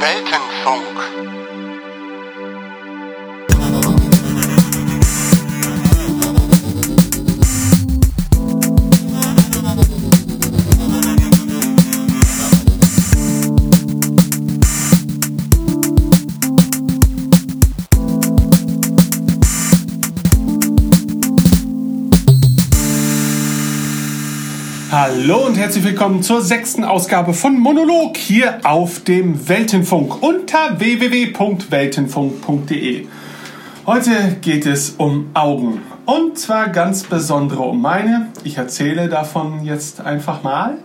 Weltenfunk. Hallo und herzlich willkommen zur sechsten Ausgabe von Monolog hier auf dem Weltenfunk unter www.weltenfunk.de. Heute geht es um Augen und zwar ganz besondere um meine. Ich erzähle davon jetzt einfach mal.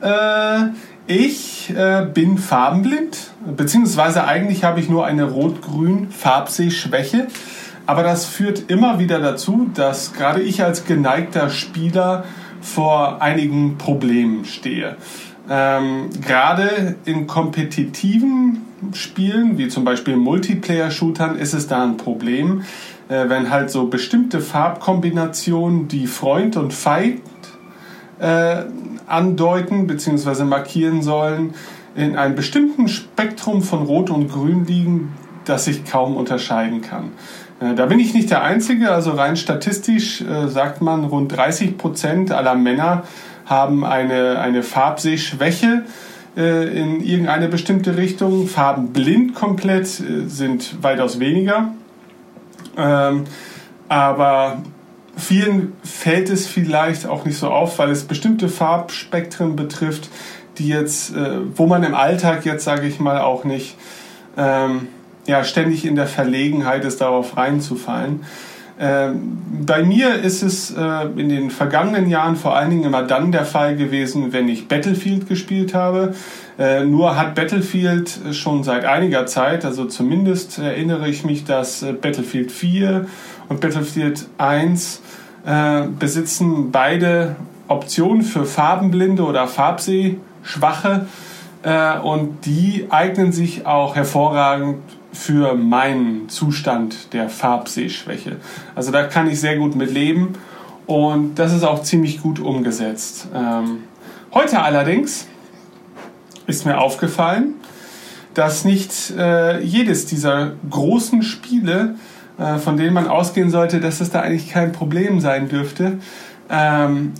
Äh, ich äh, bin farbenblind, beziehungsweise eigentlich habe ich nur eine rot-grün Farbsehschwäche. Aber das führt immer wieder dazu, dass gerade ich als geneigter Spieler vor einigen Problemen stehe. Ähm, gerade in kompetitiven Spielen, wie zum Beispiel Multiplayer-Shootern, ist es da ein Problem, äh, wenn halt so bestimmte Farbkombinationen, die Freund und Feind äh, andeuten bzw. markieren sollen, in einem bestimmten Spektrum von Rot und Grün liegen, das ich kaum unterscheiden kann. Äh, da bin ich nicht der Einzige, also rein statistisch äh, sagt man, rund 30 Prozent aller Männer haben eine, eine Farbsehschwäche äh, in irgendeine bestimmte Richtung. Farbenblind komplett äh, sind weitaus weniger. Ähm, aber vielen fällt es vielleicht auch nicht so auf, weil es bestimmte Farbspektren betrifft, die jetzt, äh, wo man im Alltag jetzt, sage ich mal, auch nicht ähm, ja, ständig in der Verlegenheit ist, darauf reinzufallen. Ähm, bei mir ist es äh, in den vergangenen Jahren vor allen Dingen immer dann der Fall gewesen, wenn ich Battlefield gespielt habe. Äh, nur hat Battlefield schon seit einiger Zeit, also zumindest erinnere ich mich, dass äh, Battlefield 4 und Battlefield 1 äh, besitzen beide Optionen für Farbenblinde oder Farbsehschwache äh, und die eignen sich auch hervorragend für meinen Zustand der Farbsehschwäche. Also da kann ich sehr gut mit leben und das ist auch ziemlich gut umgesetzt. Ähm, heute allerdings ist mir aufgefallen, dass nicht äh, jedes dieser großen Spiele, äh, von denen man ausgehen sollte, dass es da eigentlich kein Problem sein dürfte, ähm,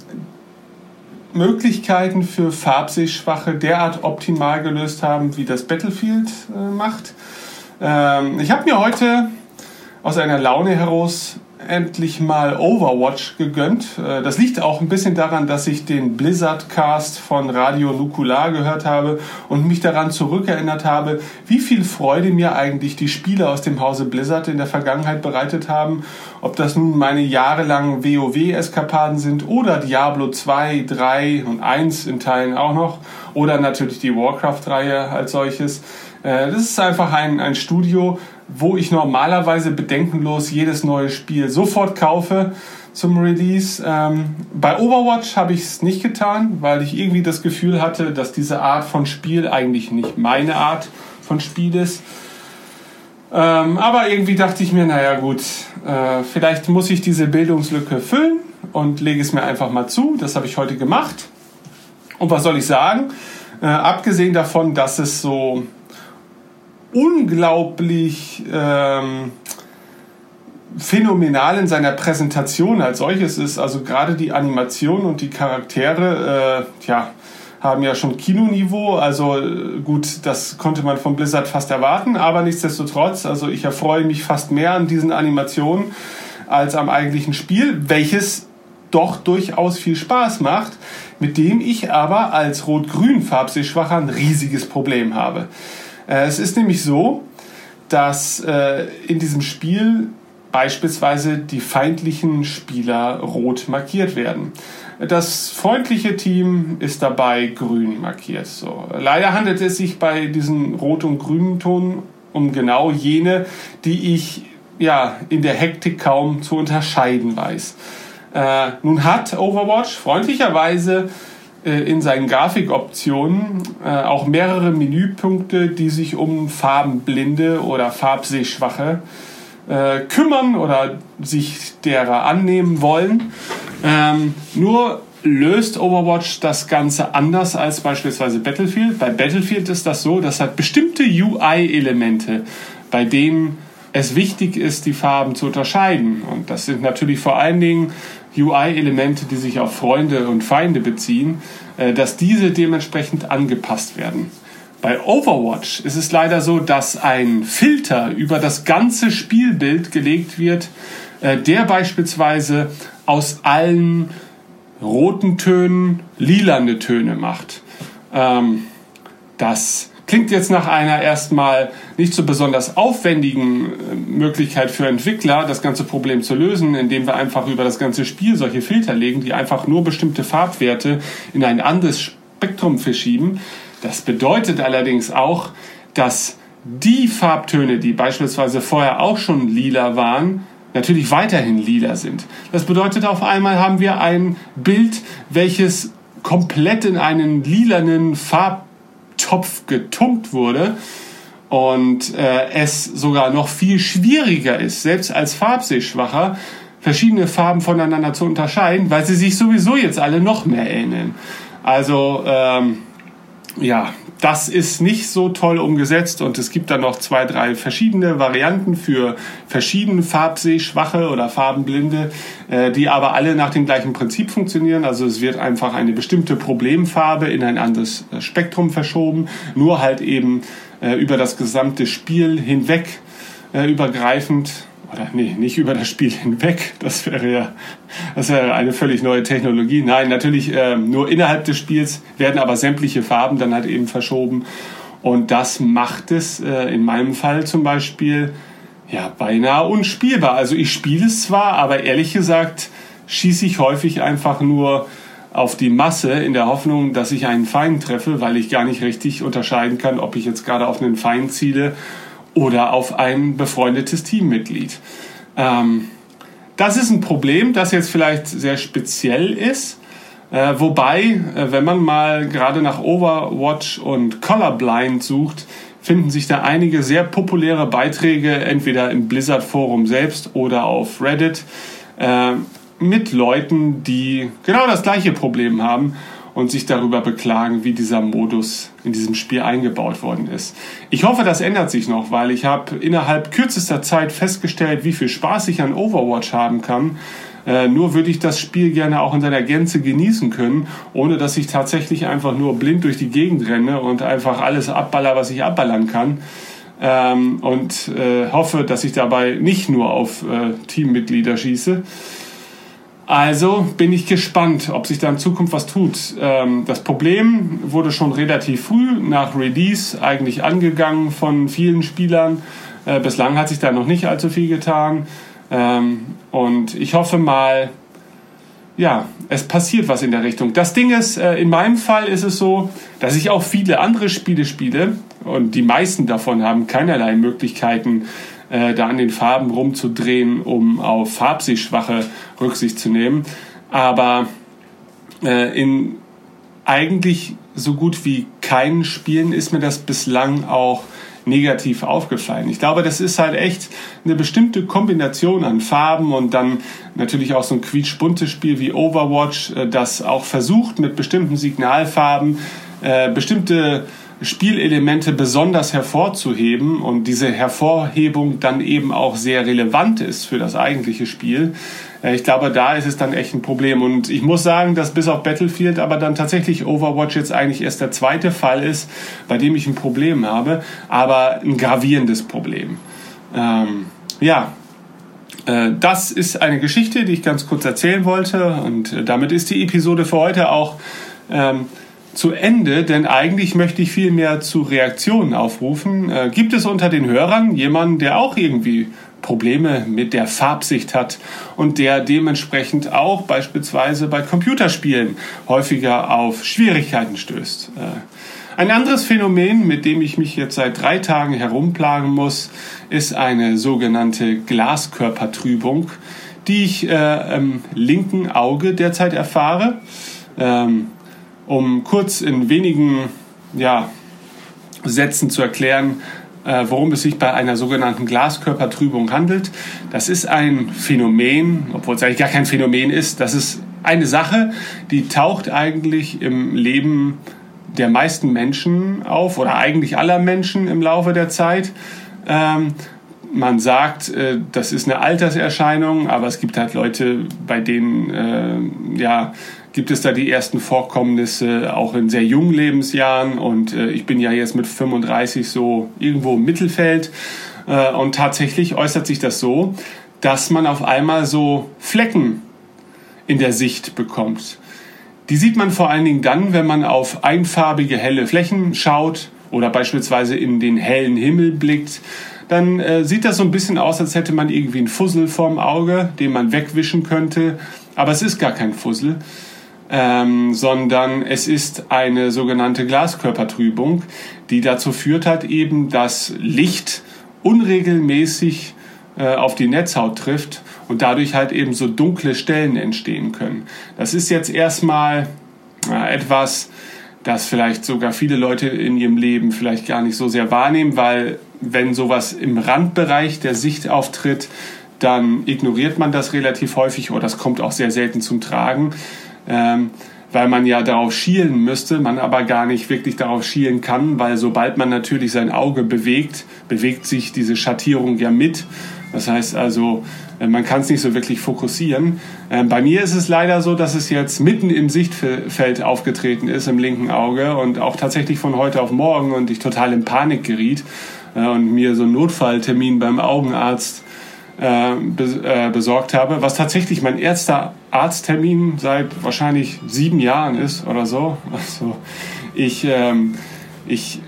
Möglichkeiten für Farbsehschwache derart optimal gelöst haben, wie das Battlefield äh, macht. Ähm, ich habe mir heute aus einer Laune heraus endlich mal Overwatch gegönnt. Äh, das liegt auch ein bisschen daran, dass ich den Blizzard-Cast von Radio Nukular gehört habe und mich daran zurückerinnert habe, wie viel Freude mir eigentlich die Spiele aus dem Hause Blizzard in der Vergangenheit bereitet haben. Ob das nun meine jahrelangen WoW-Eskapaden sind oder Diablo 2, 3 und 1 in Teilen auch noch oder natürlich die Warcraft-Reihe als solches. Äh, das ist einfach ein, ein Studio, wo ich normalerweise bedenkenlos jedes neue Spiel sofort kaufe zum Release. Ähm, bei Overwatch habe ich es nicht getan, weil ich irgendwie das Gefühl hatte, dass diese Art von Spiel eigentlich nicht meine Art von Spiel ist. Ähm, aber irgendwie dachte ich mir, naja gut, äh, vielleicht muss ich diese Bildungslücke füllen und lege es mir einfach mal zu. Das habe ich heute gemacht. Und was soll ich sagen? Äh, abgesehen davon, dass es so unglaublich ähm, phänomenal in seiner Präsentation als solches ist. Also gerade die Animation und die Charaktere, äh, ja, haben ja schon Kinoniveau. Also äh, gut, das konnte man von Blizzard fast erwarten, aber nichtsdestotrotz, also ich erfreue mich fast mehr an diesen Animationen als am eigentlichen Spiel, welches doch durchaus viel Spaß macht, mit dem ich aber als rot-grün Farbsehschwacher ein riesiges Problem habe. Äh, es ist nämlich so, dass äh, in diesem Spiel beispielsweise die feindlichen Spieler rot markiert werden. Das freundliche Team ist dabei grün markiert. So. Leider handelt es sich bei diesen rot und grünen Ton um genau jene, die ich ja in der Hektik kaum zu unterscheiden weiß. Äh, nun hat Overwatch freundlicherweise in seinen Grafikoptionen äh, auch mehrere Menüpunkte, die sich um Farbenblinde oder Farbsehschwache kümmern oder sich derer annehmen wollen. Ähm, nur löst Overwatch das Ganze anders als beispielsweise Battlefield. Bei Battlefield ist das so, das hat bestimmte UI-Elemente, bei denen es wichtig ist, die Farben zu unterscheiden. Und das sind natürlich vor allen Dingen UI-Elemente, die sich auf Freunde und Feinde beziehen, äh, dass diese dementsprechend angepasst werden. Bei Overwatch ist es leider so, dass ein Filter über das ganze Spielbild gelegt wird, äh, der beispielsweise aus allen roten Tönen lilane Töne macht. Ähm, das klingt jetzt nach einer erstmal nicht so besonders aufwendigen äh, Möglichkeit für Entwickler, das ganze Problem zu lösen, indem wir einfach über das ganze Spiel solche Filter legen, die einfach nur bestimmte Farbwerte in ein anderes Spektrum verschieben. Das bedeutet allerdings auch, dass die Farbtöne, die beispielsweise vorher auch schon lila waren, natürlich weiterhin lila sind. Das bedeutet, auf einmal haben wir ein Bild, welches komplett in einen lilanen Farbtopf getunkt wurde und äh, es sogar noch viel schwieriger ist, selbst als Farbsehschwacher, verschiedene Farben voneinander zu unterscheiden, weil sie sich sowieso jetzt alle noch mehr ähneln. Also ähm, ja, das ist nicht so toll umgesetzt und es gibt dann noch zwei, drei verschiedene Varianten für verschiedene Farbsehschwache oder Farbenblinde, äh, die aber alle nach dem gleichen Prinzip funktionieren. Also es wird einfach eine bestimmte Problemfarbe in ein anderes äh, Spektrum verschoben, nur halt eben äh, über das gesamte Spiel hinweg übergreifend oder nee, nicht über das Spiel hinweg. Das wäre ja, das wäre eine völlig neue Technologie. Nein, natürlich äh, nur innerhalb des Spiels werden aber sämtliche Farben dann halt eben verschoben. Und das macht es äh, in meinem Fall zum Beispiel ja beinahe unspielbar. Also ich spiele es zwar, aber ehrlich gesagt schieße ich häufig einfach nur auf die Masse in der Hoffnung, dass ich einen Feind treffe, weil ich gar nicht richtig unterscheiden kann, ob ich jetzt gerade auf einen Feind ziele oder auf ein befreundetes Teammitglied. Ähm, das ist ein Problem, das jetzt vielleicht sehr speziell ist. Äh, wobei, äh, wenn man mal gerade nach Overwatch und Colorblind sucht, finden sich da einige sehr populäre Beiträge, entweder im Blizzard Forum selbst oder auf Reddit, äh, mit Leuten, die genau das gleiche Problem haben und sich darüber beklagen, wie dieser Modus in diesem Spiel eingebaut worden ist. Ich hoffe, das ändert sich noch, weil ich habe innerhalb kürzester Zeit festgestellt, wie viel Spaß ich an Overwatch haben kann. Äh, nur würde ich das Spiel gerne auch in seiner Gänze genießen können, ohne dass ich tatsächlich einfach nur blind durch die Gegend renne und einfach alles abballer, was ich abballern kann. Ähm, und äh, hoffe, dass ich dabei nicht nur auf äh, Teammitglieder schieße. Also bin ich gespannt, ob sich da in Zukunft was tut. Ähm, das Problem wurde schon relativ früh nach Release eigentlich angegangen von vielen Spielern. Äh, bislang hat sich da noch nicht allzu viel getan. Ähm, und ich hoffe mal, ja, es passiert was in der Richtung. Das Ding ist, äh, in meinem Fall ist es so, dass ich auch viele andere Spiele spiele und die meisten davon haben keinerlei Möglichkeiten, äh, da an den Farben rumzudrehen, um auf Farbsehschwache Rücksicht zu nehmen. Aber äh, in eigentlich so gut wie keinen Spielen ist mir das bislang auch negativ aufgefallen. Ich glaube, das ist halt echt eine bestimmte Kombination an Farben und dann natürlich auch so ein quietschbuntes Spiel wie Overwatch, äh, das auch versucht mit bestimmten Signalfarben äh, bestimmte Spielelemente besonders hervorzuheben und diese Hervorhebung dann eben auch sehr relevant ist für das eigentliche Spiel. Äh, ich glaube, da ist es dann echt ein Problem. Und ich muss sagen, dass bis auf Battlefield aber dann tatsächlich Overwatch jetzt eigentlich erst der zweite Fall ist, bei dem ich ein Problem habe, aber ein gravierendes Problem. Ähm, ja, äh, das ist eine Geschichte, die ich ganz kurz erzählen wollte. Und äh, damit ist die Episode für heute auch ähm, zu Ende, denn eigentlich möchte ich viel mehr zu Reaktionen aufrufen. Äh, gibt es unter den Hörern jemanden, der auch irgendwie Probleme mit der Farbsicht hat und der dementsprechend auch beispielsweise bei Computerspielen häufiger auf Schwierigkeiten stößt? Äh, ein anderes Phänomen, mit dem ich mich jetzt seit drei Tagen herumplagen muss, ist eine sogenannte Glaskörpertrübung, die ich äh, im linken Auge derzeit erfahre. Ähm, um kurz in wenigen ja, Sätzen zu erklären, äh, worum es sich bei einer sogenannten Glaskörpertrübung handelt. Das ist ein Phänomen, obwohl es eigentlich gar kein Phänomen ist, das ist eine Sache, die taucht eigentlich im Leben der meisten Menschen auf oder eigentlich aller Menschen im Laufe der Zeit. Ähm, man sagt, äh, das ist eine Alterserscheinung, aber es gibt halt Leute, bei denen äh, ja, gibt es da die ersten Vorkommnisse auch in sehr jungen Lebensjahren und äh, ich bin ja jetzt mit 35 so irgendwo im Mittelfeld äh, und tatsächlich äußert sich das so, dass man auf einmal so Flecken in der Sicht bekommt. Die sieht man vor allen Dingen dann, wenn man auf einfarbige helle Flächen schaut oder beispielsweise in den hellen Himmel blickt. Dann äh, sieht das so ein bisschen aus, als hätte man irgendwie einen Fussel vorm Auge, den man wegwischen könnte. Aber es ist gar kein Fussel, ähm, sondern es ist eine sogenannte Glaskörpertrübung, die dazu führt hat eben, dass Licht unregelmäßig äh, auf die Netzhaut trifft und dadurch halt eben so dunkle Stellen entstehen können. Das ist jetzt erstmal äh, etwas, das vielleicht sogar viele Leute in ihrem Leben vielleicht gar nicht so sehr wahrnehmen, weil wenn sowas im Randbereich der Sicht auftritt, dann ignoriert man das relativ häufig oder das kommt auch sehr selten zum Tragen. Ähm, weil man ja darauf schielen müsste, man aber gar nicht wirklich darauf schielen kann, weil sobald man natürlich sein Auge bewegt, bewegt sich diese Schattierung ja mit das heißt also, äh, man kann es nicht so wirklich fokussieren. Ähm, bei mir ist es leider so, dass es jetzt mitten im Sichtfeld aufgetreten ist, im linken Auge und auch tatsächlich von heute auf morgen und ich total in Panik geriet äh, und mir so einen Notfalltermin beim Augenarzt äh, besorgt habe, was tatsächlich mein erster Arzttermin seit wahrscheinlich sieben Jahren ist oder so. Also ich, ähm, ich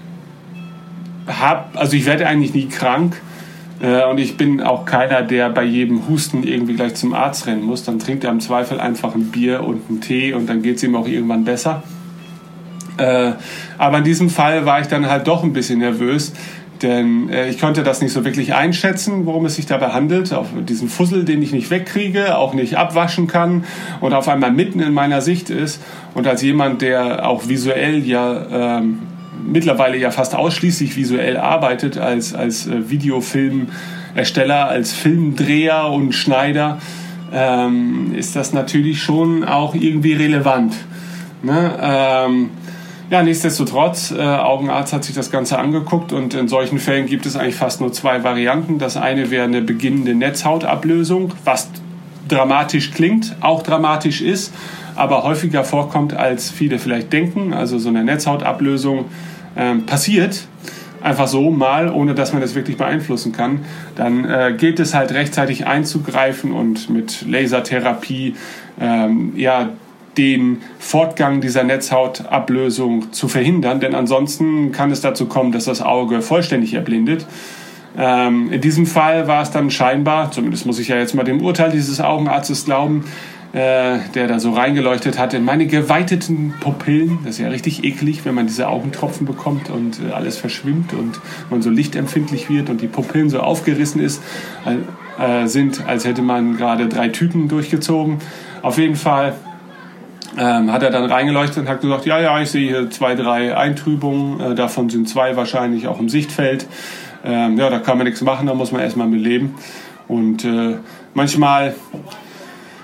habe, also ich werde eigentlich nie krank äh, und ich bin auch keiner, der bei jedem Husten irgendwie gleich zum Arzt rennen muss. Dann trinkt er im Zweifel einfach ein Bier und einen Tee und dann geht es ihm auch irgendwann besser. Äh, aber in diesem Fall war ich dann halt doch ein bisschen nervös, denn äh, ich konnte das nicht so wirklich einschätzen, worum es sich dabei handelt. Auf diesen Fussel, den ich nicht wegkriege, auch nicht abwaschen kann und auf einmal mitten in meiner Sicht ist. Und als jemand, der auch visuell ja ähm, mittlerweile ja fast ausschließlich visuell arbeitet als, als äh, Videofilmersteller, als Filmdreher und Schneider, ähm, ist das natürlich schon auch irgendwie relevant. Ne? Ähm, ja, nichtsdestotrotz, äh, Augenarzt hat sich das Ganze angeguckt und in solchen Fällen gibt es eigentlich fast nur zwei Varianten. Das eine wäre eine beginnende Netzhautablösung, was dramatisch klingt, auch dramatisch ist, aber häufiger vorkommt, als viele vielleicht denken. Also so eine Netzhautablösung ähm, passiert, einfach so mal, ohne dass man das wirklich beeinflussen kann, dann äh, gilt es halt rechtzeitig einzugreifen und mit Lasertherapie ähm, ja, den Fortgang dieser Netzhautablösung zu verhindern, denn ansonsten kann es dazu kommen, dass das Auge vollständig erblindet. Ähm, in diesem Fall war es dann scheinbar, zumindest muss ich ja jetzt mal dem Urteil dieses Augenarztes glauben, äh, der da so reingeleuchtet hat in meine geweiteten Pupillen. Das ist ja richtig eklig, wenn man diese Augentropfen bekommt und äh, alles verschwimmt und man so lichtempfindlich wird und die Pupillen so aufgerissen ist, äh, sind, als hätte man gerade drei Tüten durchgezogen. Auf jeden Fall ähm, hat er dann reingeleuchtet und hat gesagt, ja, ja, ich sehe hier zwei, drei Eintrübungen, äh, davon sind zwei wahrscheinlich auch im Sichtfeld. Ähm, ja, da kann man nichts machen, da muss man erstmal mit leben. Und äh, manchmal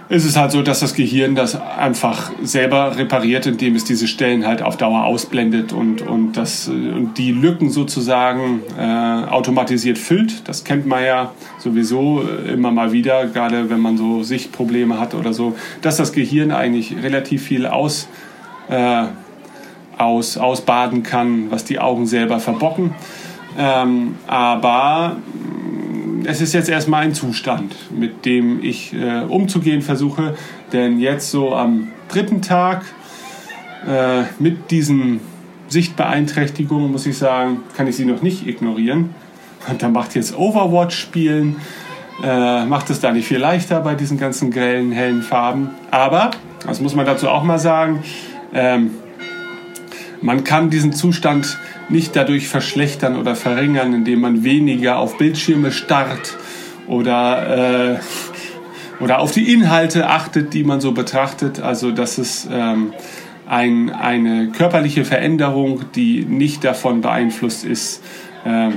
ist es halt so, dass das Gehirn das einfach selber repariert, indem es diese Stellen halt auf Dauer ausblendet und, und, das, und die Lücken sozusagen äh, automatisiert füllt. Das kennt man ja sowieso immer mal wieder, gerade wenn man so Sichtprobleme hat oder so, dass das Gehirn eigentlich relativ viel aus, äh, aus, ausbaden kann, was die Augen selber verbocken. Ähm, aber es ist jetzt erstmal ein Zustand, mit dem ich äh, umzugehen versuche. Denn jetzt so am dritten Tag äh, mit diesen Sichtbeeinträchtigungen, muss ich sagen, kann ich sie noch nicht ignorieren. Und da macht jetzt Overwatch-Spielen, äh, macht es da nicht viel leichter bei diesen ganzen grellen, hellen Farben. Aber, das muss man dazu auch mal sagen, ähm, man kann diesen Zustand nicht dadurch verschlechtern oder verringern, indem man weniger auf Bildschirme starrt oder, äh, oder auf die Inhalte achtet, die man so betrachtet. Also das ist ähm, ein, eine körperliche Veränderung, die nicht davon beeinflusst ist, äh,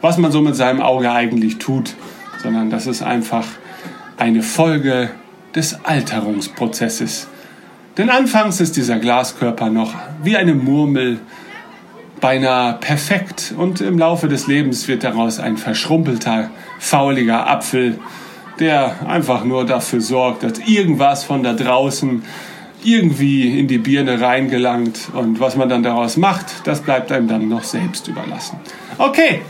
was man so mit seinem Auge eigentlich tut, sondern das ist einfach eine Folge des Alterungsprozesses. Denn anfangs ist dieser Glaskörper noch wie eine Murmel, beinahe perfekt und im Laufe des Lebens wird daraus ein verschrumpelter, fauliger Apfel, der einfach nur dafür sorgt, dass irgendwas von da draußen irgendwie in die Birne reingelangt und was man dann daraus macht, das bleibt einem dann noch selbst überlassen. Okay,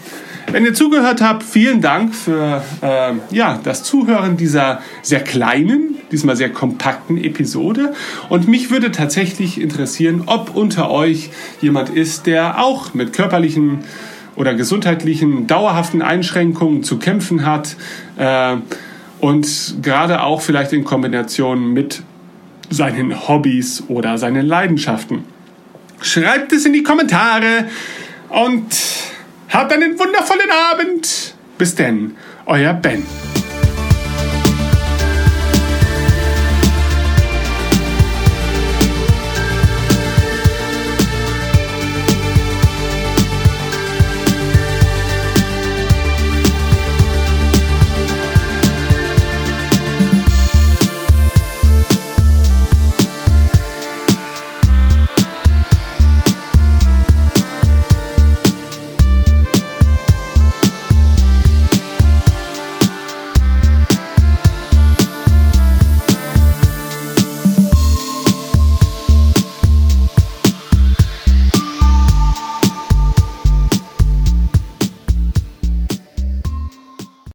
wenn ihr zugehört habt, vielen Dank für äh, ja, das Zuhören dieser sehr kleinen, diesmal sehr kompakten Episode. Und mich würde tatsächlich interessieren, ob unter euch jemand ist, der auch mit körperlichen oder gesundheitlichen dauerhaften Einschränkungen zu kämpfen hat äh, und gerade auch vielleicht in Kombination mit seinen Hobbys oder seinen Leidenschaften. Schreibt es in die Kommentare und Habt einen wundervollen Abend. Bis denn, euer Ben.